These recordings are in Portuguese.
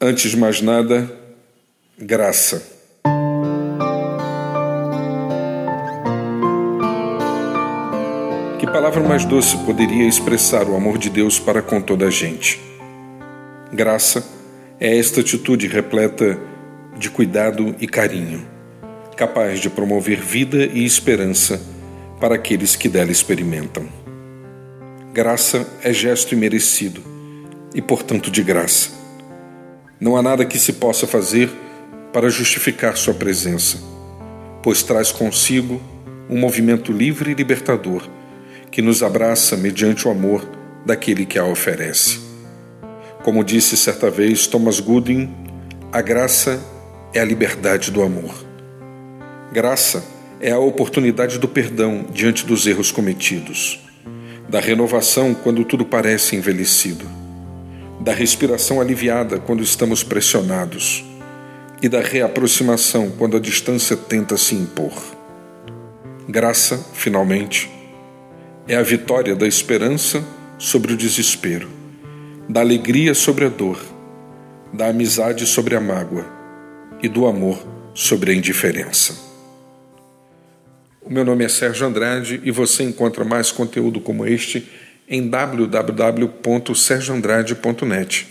Antes de mais nada, graça. Que palavra mais doce poderia expressar o amor de Deus para com toda a gente? Graça é esta atitude repleta de cuidado e carinho, capaz de promover vida e esperança para aqueles que dela experimentam. Graça é gesto imerecido e, portanto, de graça não há nada que se possa fazer para justificar sua presença, pois traz consigo um movimento livre e libertador que nos abraça mediante o amor daquele que a oferece. Como disse certa vez Thomas Gooding, a graça é a liberdade do amor. Graça é a oportunidade do perdão diante dos erros cometidos, da renovação quando tudo parece envelhecido da respiração aliviada quando estamos pressionados e da reaproximação quando a distância tenta se impor. Graça, finalmente, é a vitória da esperança sobre o desespero, da alegria sobre a dor, da amizade sobre a mágoa e do amor sobre a indiferença. O meu nome é Sérgio Andrade e você encontra mais conteúdo como este em www.sergioandrade.net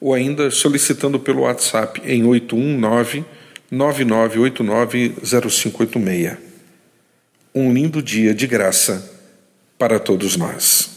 ou ainda solicitando pelo WhatsApp em 819 99890586. Um lindo dia de graça para todos nós.